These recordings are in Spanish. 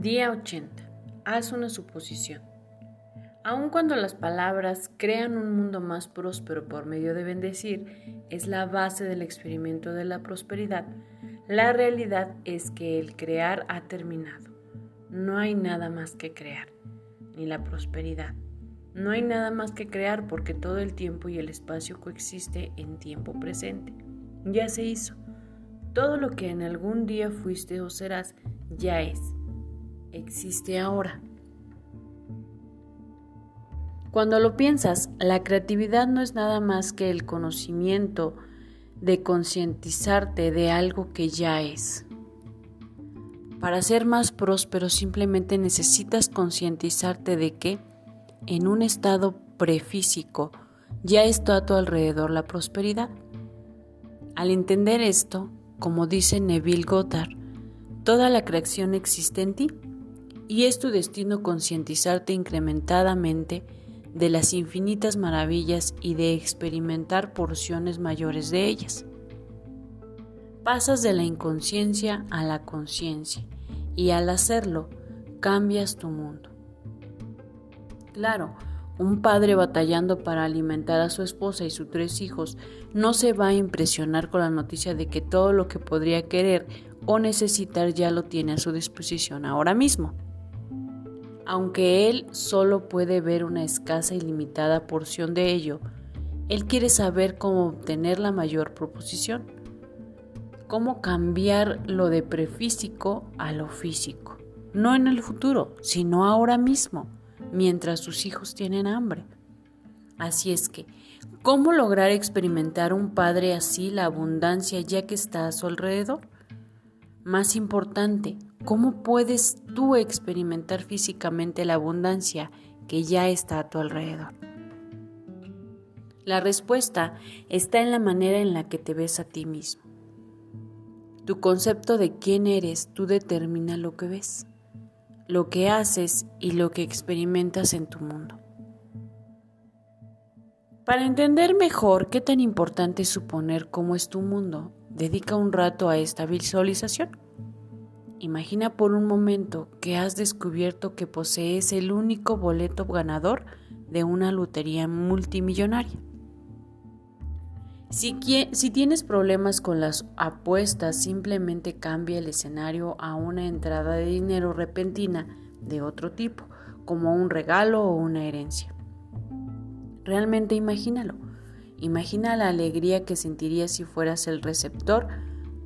Día 80. Haz una suposición. Aun cuando las palabras crean un mundo más próspero por medio de bendecir, es la base del experimento de la prosperidad, la realidad es que el crear ha terminado. No hay nada más que crear, ni la prosperidad. No hay nada más que crear porque todo el tiempo y el espacio coexiste en tiempo presente. Ya se hizo. Todo lo que en algún día fuiste o serás ya es existe ahora. Cuando lo piensas, la creatividad no es nada más que el conocimiento de concientizarte de algo que ya es. Para ser más próspero simplemente necesitas concientizarte de que en un estado prefísico ya está a tu alrededor la prosperidad. Al entender esto, como dice Neville Goddard, toda la creación existe en ti y es tu destino concientizarte incrementadamente de las infinitas maravillas y de experimentar porciones mayores de ellas. Pasas de la inconsciencia a la conciencia y al hacerlo cambias tu mundo. Claro, un padre batallando para alimentar a su esposa y sus tres hijos no se va a impresionar con la noticia de que todo lo que podría querer o necesitar ya lo tiene a su disposición ahora mismo aunque él solo puede ver una escasa y limitada porción de ello, él quiere saber cómo obtener la mayor proposición, cómo cambiar lo de prefísico a lo físico, no en el futuro, sino ahora mismo, mientras sus hijos tienen hambre. Así es que, ¿cómo lograr experimentar un padre así la abundancia ya que está a su alrededor? Más importante, ¿cómo puedes tú experimentar físicamente la abundancia que ya está a tu alrededor? La respuesta está en la manera en la que te ves a ti mismo. Tu concepto de quién eres tú determina lo que ves, lo que haces y lo que experimentas en tu mundo. Para entender mejor qué tan importante es suponer cómo es tu mundo, Dedica un rato a esta visualización. Imagina por un momento que has descubierto que posees el único boleto ganador de una lotería multimillonaria. Si, si, tienes problemas con las apuestas, simplemente cambia el escenario a una entrada de dinero repentina de otro tipo, como un regalo o una herencia. Realmente imagínalo. Imagina la alegría que sentirías si fueras el receptor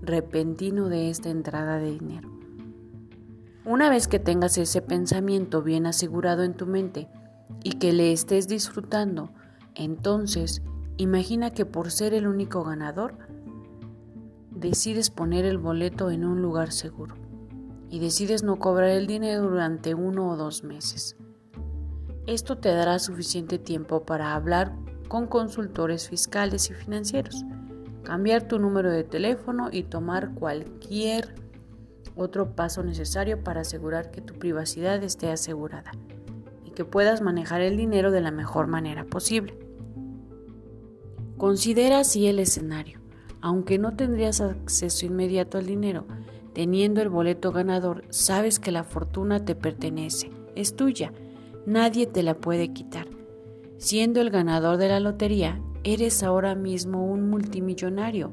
repentino de esta entrada de dinero. Una vez que tengas ese pensamiento bien asegurado en tu mente y que le estés disfrutando, entonces imagina que por ser el único ganador, decides poner el boleto en un lugar seguro y decides no cobrar el dinero durante uno o dos meses. Esto te dará suficiente tiempo para hablar con consultores fiscales y financieros, cambiar tu número de teléfono y tomar cualquier otro paso necesario para asegurar que tu privacidad esté asegurada y que puedas manejar el dinero de la mejor manera posible. Considera así el escenario. Aunque no tendrías acceso inmediato al dinero, teniendo el boleto ganador, sabes que la fortuna te pertenece, es tuya, nadie te la puede quitar Siendo el ganador de la lotería, eres ahora mismo un multimillonario.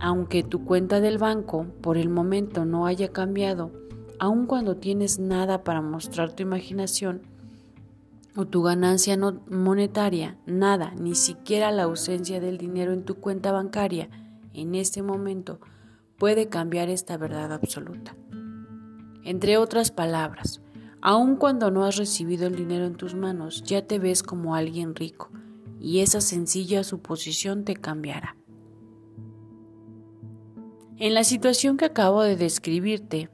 Aunque tu cuenta del banco por el momento no haya cambiado, aun cuando tienes nada para mostrar tu imaginación o tu ganancia no monetaria, nada, ni siquiera la ausencia del dinero en tu cuenta bancaria, en este momento puede cambiar esta verdad absoluta. Entre otras palabras, Aun cuando no has recibido el dinero en tus manos, ya te ves como alguien rico y esa sencilla suposición te cambiará. En la situación que acabo de describirte,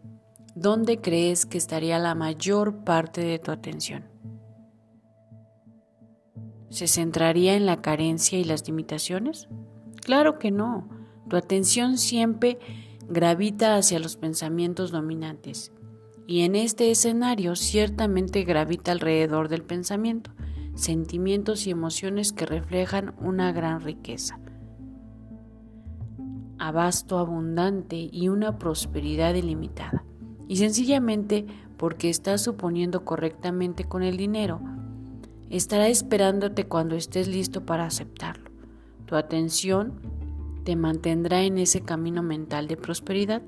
¿dónde crees que estaría la mayor parte de tu atención? ¿Se centraría en la carencia y las limitaciones? Claro que no. Tu atención siempre gravita hacia los pensamientos dominantes y en este escenario ciertamente gravita alrededor del pensamiento, sentimientos y emociones que reflejan una gran riqueza, abasto abundante y una prosperidad ilimitada. Y sencillamente porque estás suponiendo correctamente con el dinero, estará esperándote cuando estés listo para aceptarlo. Tu atención te mantendrá en ese camino mental de prosperidad.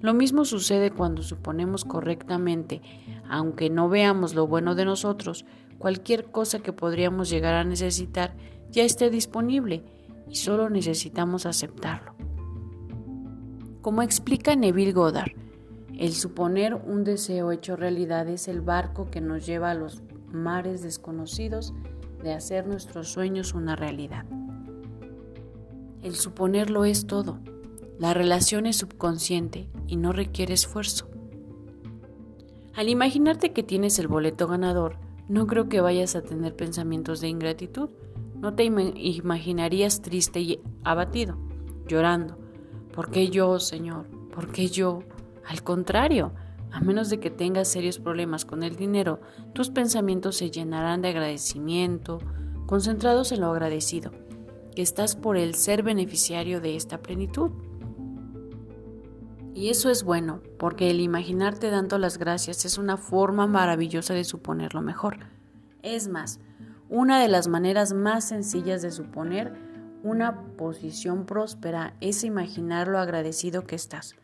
Lo mismo sucede cuando suponemos correctamente, aunque no veamos lo bueno de nosotros, cualquier cosa que podríamos llegar a necesitar ya esté disponible y solo necesitamos aceptarlo. Como explica Neville Goddard, el suponer un deseo hecho realidad es el barco que nos lleva a los mares desconocidos de hacer nuestros sueños una realidad. El suponerlo es todo. La relación es subconsciente y no requiere esfuerzo. Al imaginarte que tienes el boleto ganador, no creo que vayas a tener pensamientos de ingratitud. No te imaginarías triste y abatido, llorando. ¿Por qué yo, Señor? ¿Por qué yo? Al contrario, a menos de que tengas serios problemas con el dinero, tus pensamientos se llenarán de agradecimiento, concentrados en lo agradecido, que estás por el ser beneficiario de esta plenitud. Y eso es bueno, porque el imaginarte dando las gracias es una forma maravillosa de suponer lo mejor. Es más, una de las maneras más sencillas de suponer una posición próspera es imaginar lo agradecido que estás.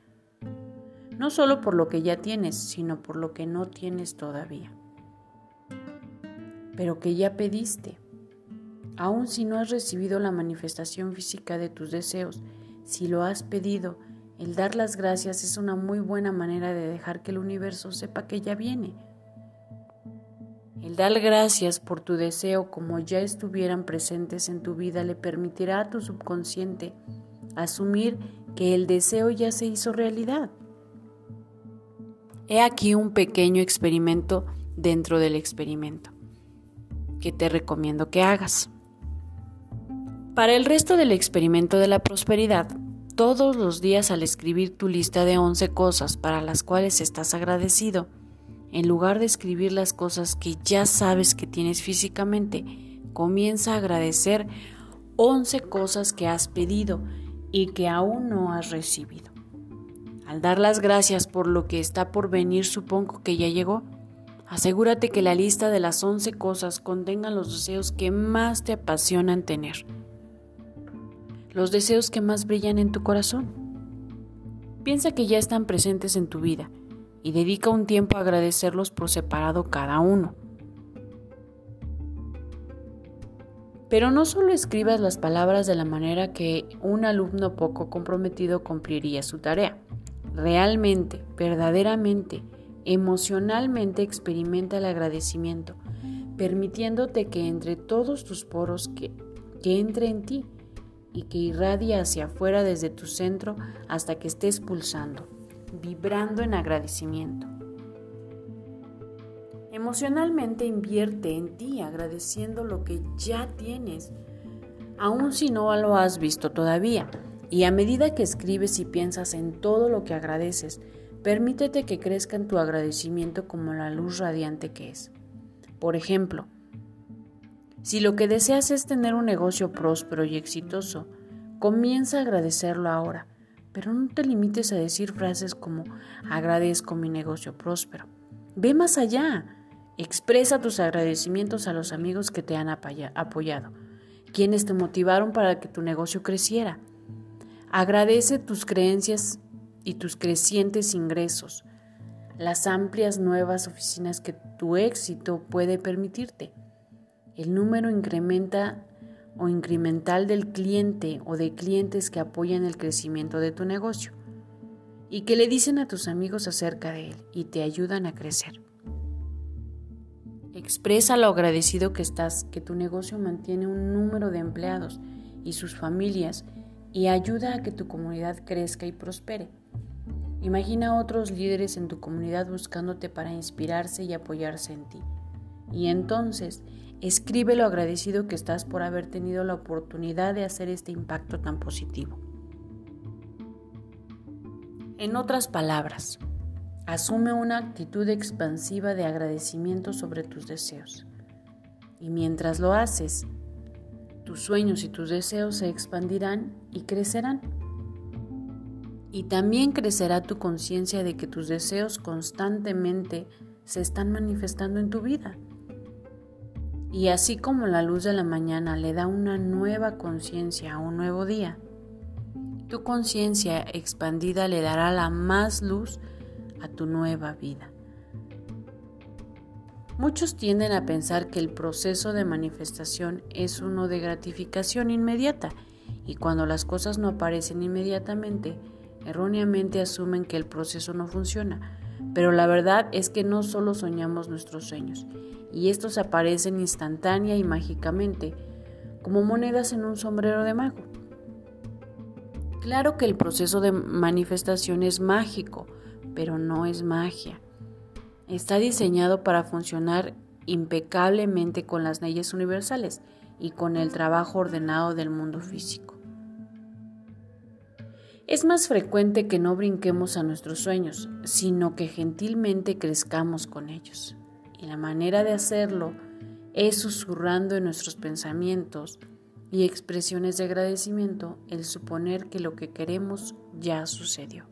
No solo por lo que ya tienes, sino por lo que no tienes todavía. Pero que ya pediste. Aun si no has recibido la manifestación física de tus deseos, si lo has pedido, el dar las gracias es una muy buena manera de dejar que el universo sepa que ya viene. El dar gracias por tu deseo como ya estuvieran presentes en tu vida le permitirá a tu subconsciente asumir que el deseo ya se hizo realidad. He aquí un pequeño experimento dentro del experimento que te recomiendo que hagas. Para el resto del experimento de la prosperidad, todos los días al escribir tu lista de 11 cosas para las cuales estás agradecido, en lugar de escribir las cosas que ya sabes que tienes físicamente, comienza a agradecer 11 cosas que has pedido y que aún no has recibido. Al dar las gracias por lo que está por venir, supongo que ya llegó. Asegúrate que la lista de las 11 cosas contenga los deseos que más te apasionan tener los deseos que más brillan en tu corazón. Piensa que ya están presentes en tu vida y dedica un tiempo a agradecerlos por separado cada uno. Pero no solo escribas las palabras de la manera que un alumno poco comprometido cumpliría su tarea. Realmente, verdaderamente, emocionalmente experimenta el agradecimiento, permitiéndote que entre todos tus poros que, entre en ti y que irradia hacia afuera desde tu centro hasta que estés pulsando, vibrando en agradecimiento. Emocionalmente invierte en ti agradeciendo lo que ya tienes, aun si no lo has visto todavía. Y a medida que escribes y piensas en todo lo que agradeces, permítete que crezca en tu agradecimiento como la luz radiante que es. Por ejemplo, si lo que deseas es tener un negocio próspero y exitoso, comienza a agradecerlo ahora, pero no te limites a decir frases como agradezco mi negocio próspero. Ve más allá. Expresa tus agradecimientos a los amigos que te han apoyado, quienes te motivaron para que tu negocio creciera. Agradece tus creencias y tus crecientes ingresos, las amplias nuevas oficinas que tu éxito puede permitirte el número incrementa o incremental del cliente o de clientes que apoyan el crecimiento de tu negocio y que le dicen a tus amigos acerca de él y te ayudan a crecer. Expresa lo agradecido que estás, que tu negocio mantiene un número de empleados y sus familias y ayuda a que tu comunidad crezca y prospere. Imagina a otros líderes en tu comunidad buscándote para inspirarse y apoyarse en ti. Y entonces Escribe lo agradecido que estás por haber tenido la oportunidad de hacer este impacto tan positivo. En otras palabras, asume una actitud expansiva de agradecimiento sobre tus deseos. Y mientras lo haces, tus sueños y tus deseos se expandirán y crecerán. Y también crecerá tu conciencia de que tus deseos constantemente se están manifestando en tu vida. Y así como la luz de la mañana le da una nueva conciencia a un nuevo día, tu conciencia expandida le dará la más luz a tu nueva vida. Muchos tienden a pensar que el proceso de manifestación es uno de gratificación inmediata y cuando las cosas no aparecen inmediatamente, erróneamente asumen que el proceso no funciona. Pero la verdad es que no solo soñamos nuestros sueños, y estos aparecen instantánea y mágicamente, como monedas en un sombrero de mago. Claro que el proceso de manifestación es mágico, pero no es magia. Está diseñado para funcionar impecablemente con las leyes universales y con el trabajo ordenado del mundo físico. Es más frecuente que no brinquemos a nuestros sueños, sino que gentilmente crezcamos con ellos. Y la manera de hacerlo es susurrando en nuestros pensamientos y expresiones de agradecimiento el suponer que lo que queremos ya sucedió.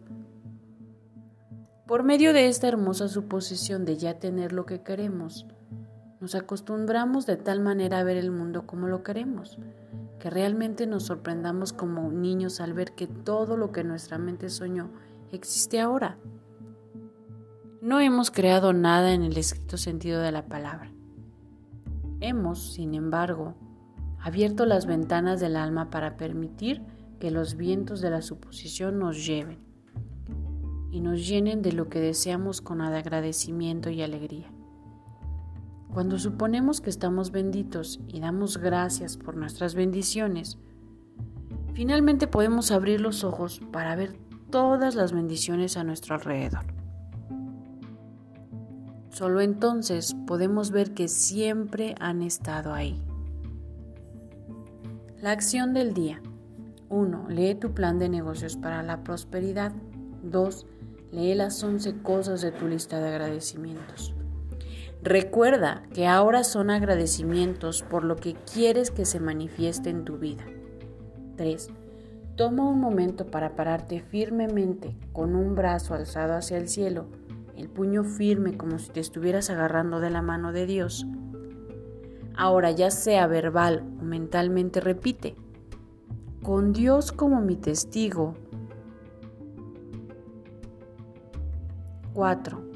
Por medio de esta hermosa suposición de ya tener lo que queremos, nos acostumbramos de tal manera a ver el mundo como lo queremos, que realmente nos sorprendamos como niños al ver que todo lo que nuestra mente soñó existe ahora. No hemos creado nada en el escrito sentido de la palabra. Hemos, sin embargo, abierto las ventanas del alma para permitir que los vientos de la suposición nos lleven y nos llenen de lo que deseamos con agradecimiento y alegría. Cuando suponemos que estamos benditos y damos gracias por nuestras bendiciones, finalmente podemos abrir los ojos para ver todas las bendiciones a nuestro alrededor. Solo entonces podemos ver que siempre han estado ahí. La acción del día. 1. Lee tu plan de negocios para la prosperidad. 2. Lee las 11 cosas de tu lista de agradecimientos. Recuerda que ahora son agradecimientos por lo que quieres que se manifieste en tu vida. 3. Toma un momento para pararte firmemente con un brazo alzado hacia el cielo, el puño firme como si te estuvieras agarrando de la mano de Dios. Ahora ya sea verbal o mentalmente repite, con Dios como mi testigo, 4.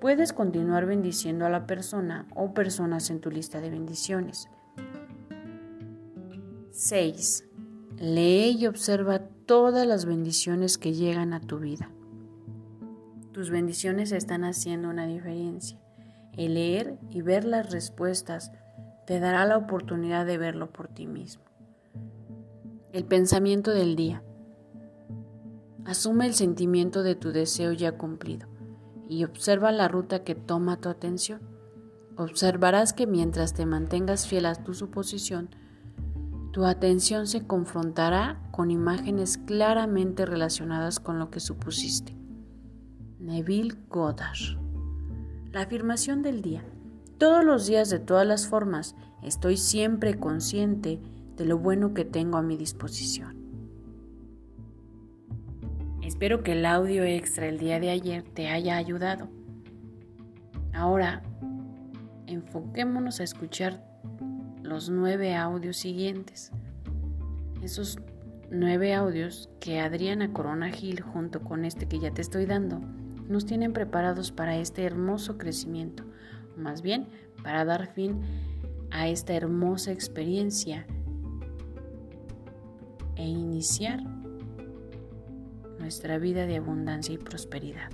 Puedes continuar bendiciendo a la persona o personas en tu lista de bendiciones. 6. Lee y observa todas las bendiciones que llegan a tu vida. Tus bendiciones están haciendo una diferencia. El leer y ver las respuestas te dará la oportunidad de verlo por ti mismo. El pensamiento del día. Asume el sentimiento de tu deseo ya cumplido y observa la ruta que toma tu atención. Observarás que mientras te mantengas fiel a tu suposición, tu atención se confrontará con imágenes claramente relacionadas con lo que supusiste. Neville Goddard. La afirmación del día. Todos los días de todas las formas estoy siempre consciente de lo bueno que tengo a mi disposición. Espero que el audio extra el día de ayer te haya ayudado. Ahora, enfoquémonos a escuchar los nueve audios siguientes. Esos nueve audios que Adriana Corona Gil, junto con este que ya te estoy dando, nos tienen preparados para este hermoso crecimiento, más bien para dar fin a esta hermosa experiencia e iniciar nuestra vida de abundancia y prosperidad.